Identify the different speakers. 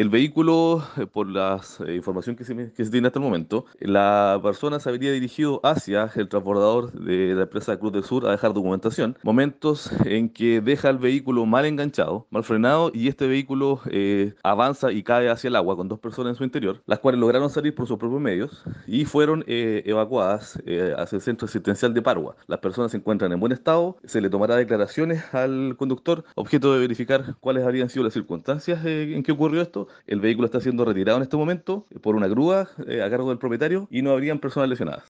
Speaker 1: El vehículo, eh, por la eh, información que se, que se tiene hasta el momento, la persona se habría dirigido hacia el transbordador de la empresa Cruz del Sur a dejar documentación. Momentos en que deja el vehículo mal enganchado, mal frenado, y este vehículo eh, avanza y cae hacia el agua con dos personas en su interior, las cuales lograron salir por sus propios medios y fueron eh, evacuadas eh, hacia el centro asistencial de Parua. Las personas se encuentran en buen estado, se le tomará declaraciones al conductor, objeto de verificar cuáles habrían sido las circunstancias eh, en que ocurrió esto. El vehículo está siendo retirado en este momento por una grúa eh, a cargo del propietario y no habrían personas lesionadas.